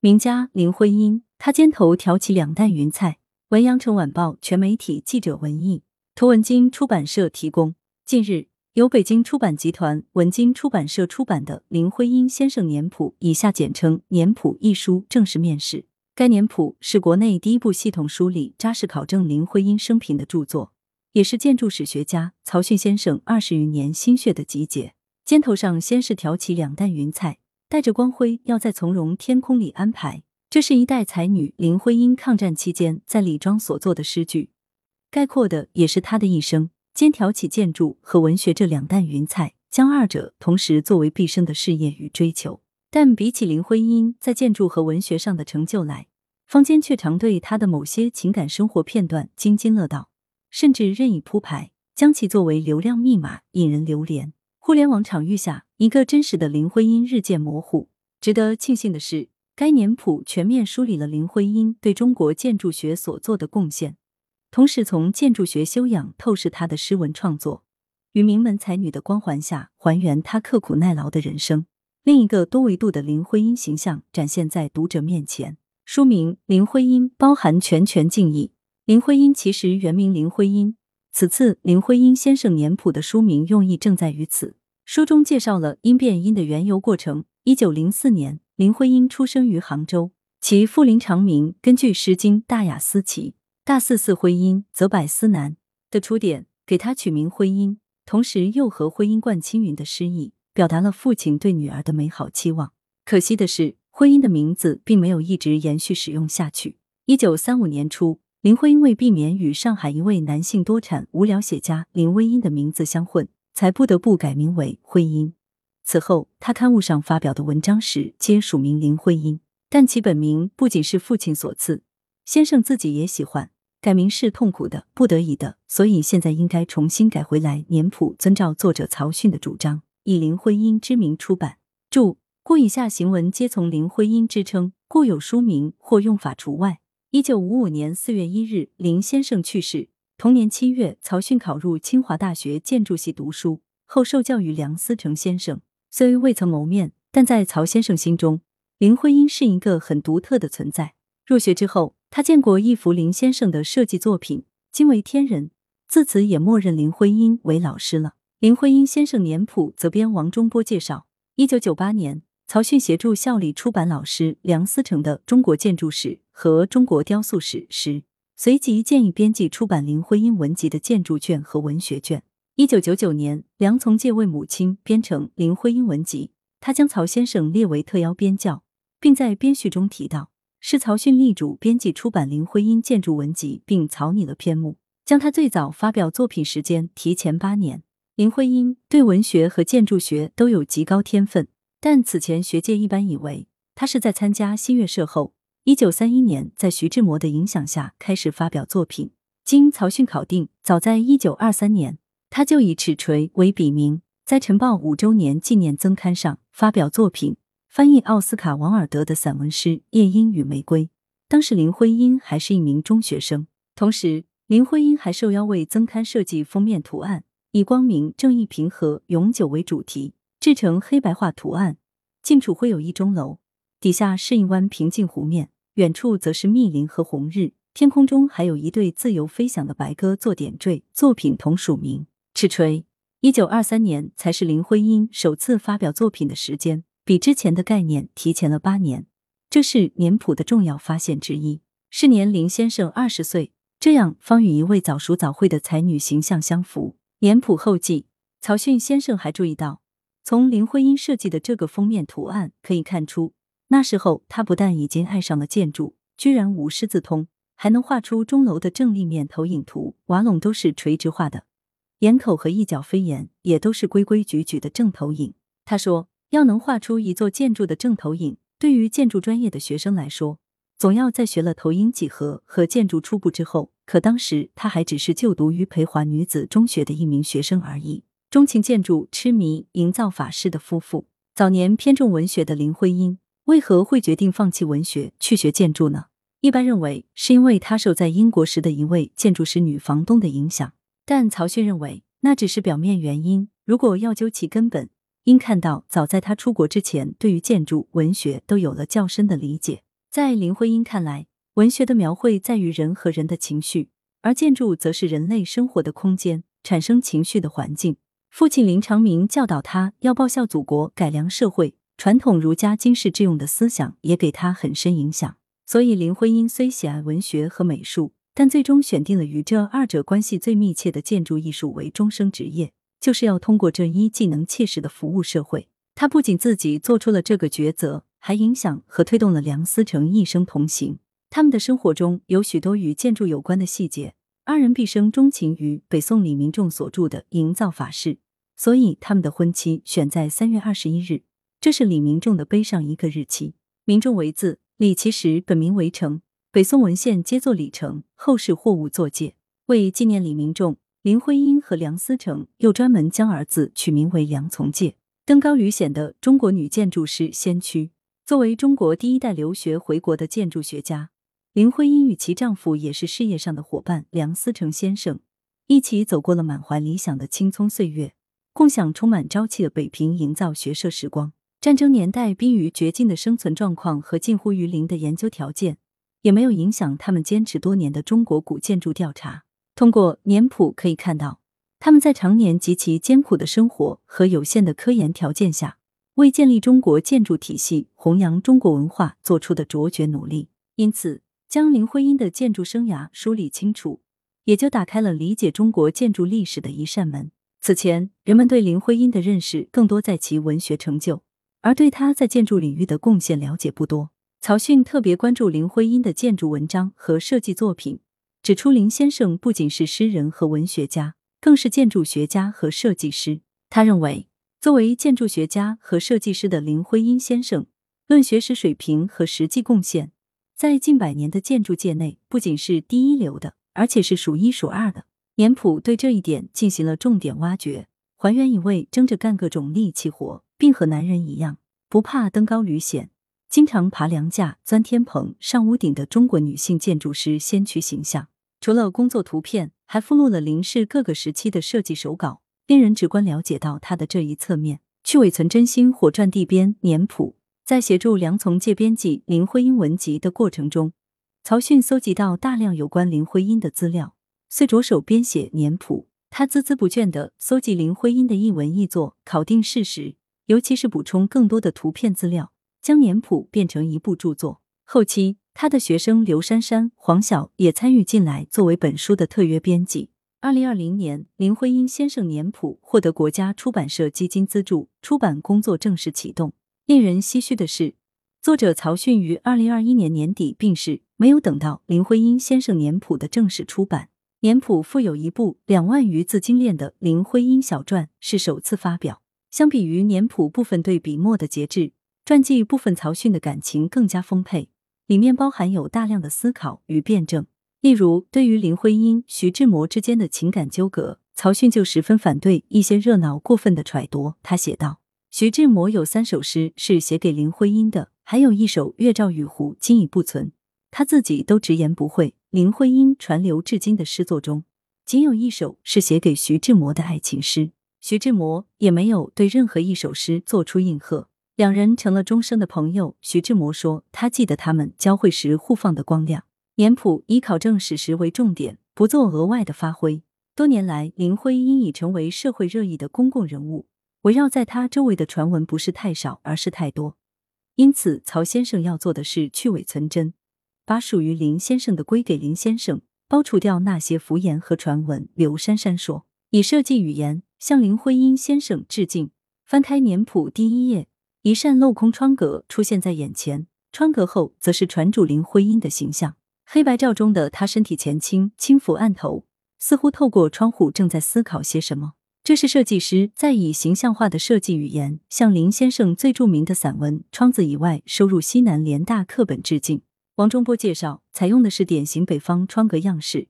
名家林徽因，她肩头挑起两担云彩。文阳城晚报全媒体记者文艺，图文经出版社提供。近日，由北京出版集团文津出版社出版的《林徽因先生年谱》（以下简称《年谱》）一书正式面世。该年谱是国内第一部系统梳理、扎实考证林徽因生平的著作，也是建筑史学家曹逊先生二十余年心血的集结。肩头上先是挑起两担云彩，带着光辉要在从容天空里安排。这是一代才女林徽因抗战期间在李庄所作的诗句，概括的也是她的一生。肩挑起建筑和文学这两担云彩，将二者同时作为毕生的事业与追求。但比起林徽因在建筑和文学上的成就来，坊间却常对她的某些情感生活片段津津乐道，甚至任意铺排，将其作为流量密码引人流连。互联网场域下，一个真实的林徽因日渐模糊。值得庆幸的是，该年谱全面梳理了林徽因对中国建筑学所做的贡献，同时从建筑学修养透视她的诗文创作，于名门才女的光环下还原她刻苦耐劳的人生。另一个多维度的林徽因形象展现在读者面前。书名《林徽因》包含全权敬意。林徽因其实原名林徽因。此次《林徽因先生年谱》的书名用意正在于此。书中介绍了因变因的缘由过程。一九零四年，林徽因出生于杭州，其父林长明根据《诗经·大雅·思齐》“大四四徽因，则百思难”的出典，给他取名徽因，同时又和“徽因冠青云”的诗意，表达了父亲对女儿的美好期望。可惜的是，徽因的名字并没有一直延续使用下去。一九三五年初。林徽因为避免与上海一位男性多产无聊写家林徽因的名字相混，才不得不改名为徽因。此后，他刊物上发表的文章时皆署名林徽因，但其本名不仅是父亲所赐，先生自己也喜欢，改名是痛苦的、不得已的，所以现在应该重新改回来。年谱遵照作者曹迅的主张，以林徽因之名出版。注：故以下行文皆从林徽因之称，故有书名或用法除外。一九五五年四月一日，林先生去世。同年七月，曹逊考入清华大学建筑系读书，后受教于梁思成先生。虽未曾谋面，但在曹先生心中，林徽因是一个很独特的存在。入学之后，他见过一幅林先生的设计作品，惊为天人，自此也默认林徽因为老师了。林徽因先生年谱责编王中波介绍，一九九八年。曹逊协助校里出版老师梁思成的《中国建筑史》和《中国雕塑史》时，随即建议编辑出版林徽因文集的建筑卷和文学卷。一九九九年，梁从诫为母亲编成林徽因文集，他将曹先生列为特邀编教，并在编序中提到，是曹训力主编辑出版林徽因建筑文集，并草拟了篇目，将他最早发表作品时间提前八年。林徽因对文学和建筑学都有极高天分。但此前学界一般以为他是在参加新月社后，一九三一年在徐志摩的影响下开始发表作品。经曹逊考定，早在一九二三年，他就以尺锤为笔名，在《晨报》五周年纪念增刊上发表作品，翻译奥斯卡·王尔德的散文诗《夜莺与玫瑰》。当时林徽因还是一名中学生，同时林徽因还受邀为增刊设计封面图案，以“光明、正义、平和、永久”为主题。制成黑白画图案，近处会有一钟楼，底下是一湾平静湖面，远处则是密林和红日，天空中还有一对自由飞翔的白鸽做点缀。作品同署名。赤锤，一九二三年才是林徽因首次发表作品的时间，比之前的概念提前了八年，这是年谱的重要发现之一。是年林先生二十岁，这样方与一位早熟早慧的才女形象相符。年谱后记，曹逊先生还注意到。从林徽因设计的这个封面图案可以看出，那时候他不但已经爱上了建筑，居然无师自通，还能画出钟楼的正立面投影图，瓦拢都是垂直画的，檐口和一角飞檐也都是规规矩矩的正投影。他说，要能画出一座建筑的正投影，对于建筑专业的学生来说，总要在学了投影几何和建筑初步之后，可当时他还只是就读于培华女子中学的一名学生而已。钟情建筑、痴迷营造法式的夫妇，早年偏重文学的林徽因，为何会决定放弃文学去学建筑呢？一般认为是因为她受在英国时的一位建筑师女房东的影响，但曹逊认为那只是表面原因。如果要究其根本，应看到早在他出国之前，对于建筑、文学都有了较深的理解。在林徽因看来，文学的描绘在于人和人的情绪，而建筑则是人类生活的空间，产生情绪的环境。父亲林长明教导他要报效祖国、改良社会，传统儒家经世致用的思想也给他很深影响。所以，林徽因虽喜爱文学和美术，但最终选定了与这二者关系最密切的建筑艺术为终生职业，就是要通过这一技能切实的服务社会。他不仅自己做出了这个抉择，还影响和推动了梁思成一生同行。他们的生活中有许多与建筑有关的细节。二人毕生钟情于北宋李明仲所著的《营造法式》，所以他们的婚期选在三月二十一日，这是李明仲的碑上一个日期。明仲为字。李其实本名为成，北宋文献皆作李成，后世货物作界。为纪念李明仲，林徽因和梁思成又专门将儿子取名为梁从诫。登高履险的中国女建筑师先驱，作为中国第一代留学回国的建筑学家，林徽因与其丈夫也是事业上的伙伴梁思成先生，一起走过了满怀理想的青葱岁月，共享充满朝气的北平营造学社时光。战争年代濒于绝境的生存状况和近乎于零的研究条件，也没有影响他们坚持多年的中国古建筑调查。通过年谱可以看到，他们在常年极其艰苦的生活和有限的科研条件下，为建立中国建筑体系、弘扬中国文化做出的卓绝努力。因此，将林徽因的建筑生涯梳理清楚，也就打开了理解中国建筑历史的一扇门。此前，人们对林徽因的认识更多在其文学成就。而对他在建筑领域的贡献了解不多。曹迅特别关注林徽因的建筑文章和设计作品，指出林先生不仅是诗人和文学家，更是建筑学家和设计师。他认为，作为建筑学家和设计师的林徽因先生，论学识水平和实际贡献，在近百年的建筑界内不仅是第一流的，而且是数一数二的。年谱对这一点进行了重点挖掘，还原一位争着干各种力气活。并和男人一样不怕登高履险，经常爬梁架、钻天棚、上屋顶的中国女性建筑师先驱形象。除了工作图片，还附录了林氏各个时期的设计手稿，令人直观了解到她的这一侧面。去伪存真心火传地编年谱，在协助梁从诫编辑林徽因文集的过程中，曹迅搜集到大量有关林徽因的资料，遂着手编写年谱。他孜孜不倦地搜集林徽因的一文一作，考定事实。尤其是补充更多的图片资料，将年谱变成一部著作。后期，他的学生刘珊珊、黄晓也参与进来，作为本书的特约编辑。二零二零年，林徽因先生年谱获得国家出版社基金资助，出版工作正式启动。令人唏嘘的是，作者曹迅于二零二一年年底病逝，没有等到林徽因先生年谱的正式出版。年谱附有一部两万余字精炼的林徽因小传，是首次发表。相比于年谱部分对笔墨的节制，传记部分曹迅的感情更加丰沛，里面包含有大量的思考与辩证。例如，对于林徽因、徐志摩之间的情感纠葛，曹迅就十分反对一些热闹过分的揣度。他写道：“徐志摩有三首诗是写给林徽因的，还有一首《月照与湖》今已不存，他自己都直言不讳。林徽因传流至今的诗作中，仅有一首是写给徐志摩的爱情诗。”徐志摩也没有对任何一首诗做出应和，两人成了终生的朋友。徐志摩说，他记得他们交汇时互放的光亮。年谱以考证史实为重点，不做额外的发挥。多年来，林徽因已成为社会热议的公共人物，围绕在他周围的传闻不是太少，而是太多。因此，曹先生要做的是去伪存真，把属于林先生的归给林先生，包除掉那些浮言和传闻。刘珊珊说，以设计语言。向林徽因先生致敬。翻开年谱第一页，一扇镂空窗格出现在眼前，窗格后则是船主林徽因的形象。黑白照中的他身体前倾，轻抚案头，似乎透过窗户正在思考些什么。这是设计师在以形象化的设计语言向林先生最著名的散文《窗子以外》收入西南联大课本致敬。王中波介绍，采用的是典型北方窗格样式。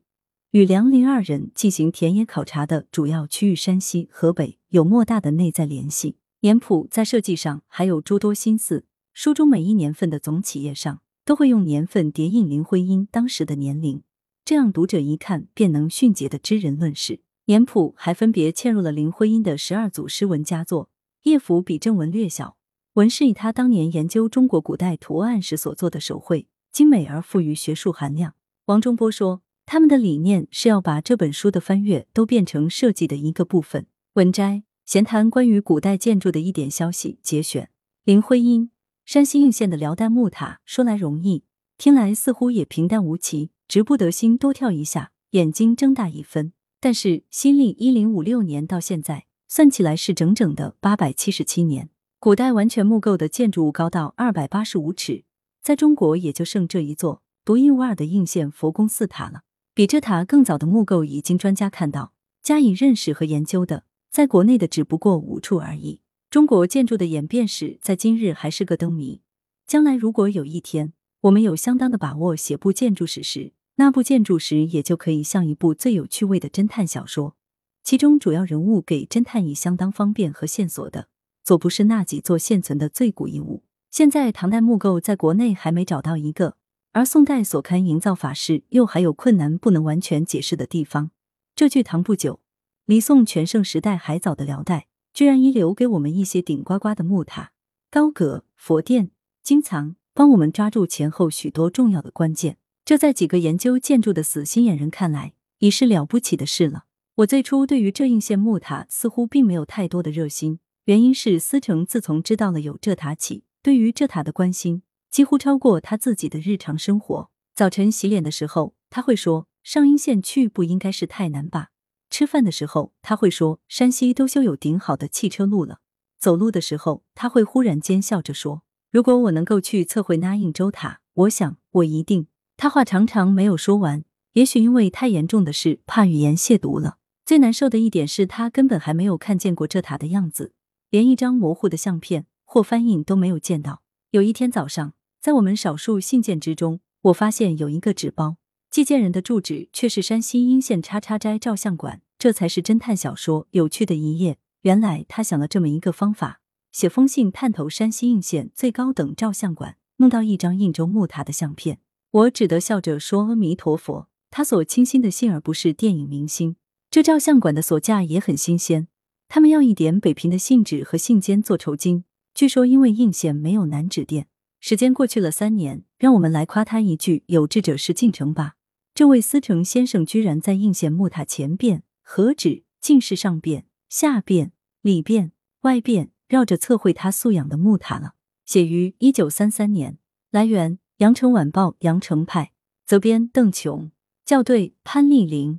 与梁林二人进行田野考察的主要区域山西、河北有莫大的内在联系。年谱在设计上还有诸多心思。书中每一年份的总企业上都会用年份叠印林徽因当时的年龄，这样读者一看便能迅捷的知人论事。年谱还分别嵌入了林徽因的十二组诗文佳作，页幅比正文略小，文是以他当年研究中国古代图案时所做的手绘，精美而富于学术含量。王中波说，他们的理念是要把这本书的翻阅都变成设计的一个部分。文摘：闲谈关于古代建筑的一点消息节选。林徽因，山西应县的辽代木塔，说来容易，听来似乎也平淡无奇，直不得心多跳一下，眼睛睁大一分。但是，新历一零五六年到现在，算起来是整整的八百七十七年。古代完全木构的建筑物高到二百八十五尺，在中国也就剩这一座独一无二的应县佛宫寺塔了。比这塔更早的木构，已经专家看到、加以认识和研究的，在国内的只不过五处而已。中国建筑的演变史，在今日还是个灯谜。将来如果有一天，我们有相当的把握写部建筑史时，那部建筑史也就可以像一部最有趣味的侦探小说，其中主要人物给侦探以相当方便和线索的。总不是那几座现存的最古遗物。现在唐代木构在国内还没找到一个，而宋代所堪营造法式又还有困难不能完全解释的地方。这距唐不久，离宋全盛时代还早的辽代，居然遗留给我们一些顶呱呱的木塔、高阁、佛殿、经藏，帮我们抓住前后许多重要的关键。这在几个研究建筑的死心眼人看来，已是了不起的事了。我最初对于这应县木塔似乎并没有太多的热心。原因是思成自从知道了有这塔起，对于这塔的关心几乎超过他自己的日常生活。早晨洗脸的时候，他会说：“上阴县去不应该是太难吧？”吃饭的时候，他会说：“山西都修有顶好的汽车路了。”走路的时候，他会忽然间笑着说：“如果我能够去测绘那应州塔，我想我一定……”他话常常没有说完，也许因为太严重的事，怕语言亵渎了。最难受的一点是他根本还没有看见过这塔的样子。连一张模糊的相片或翻印都没有见到。有一天早上，在我们少数信件之中，我发现有一个纸包，寄件人的住址却是山西阴县叉叉斋照相馆。这才是侦探小说有趣的一页。原来他想了这么一个方法，写封信探头山西应县最高等照相馆，弄到一张应州木塔的相片。我只得笑着说：“阿弥陀佛。”他所倾心的信，而不是电影明星。这照相馆的所价也很新鲜。他们要一点北平的信纸和信笺做酬金。据说因为应县没有南纸店。时间过去了三年，让我们来夸他一句：有志者事竟成吧。这位思成先生居然在应县木塔前边，何止竟是上边、下边、里边、外边，绕着测绘他素养的木塔了。写于一九三三年。来源：羊城晚报羊城派。责编：邓琼。校对：潘丽玲。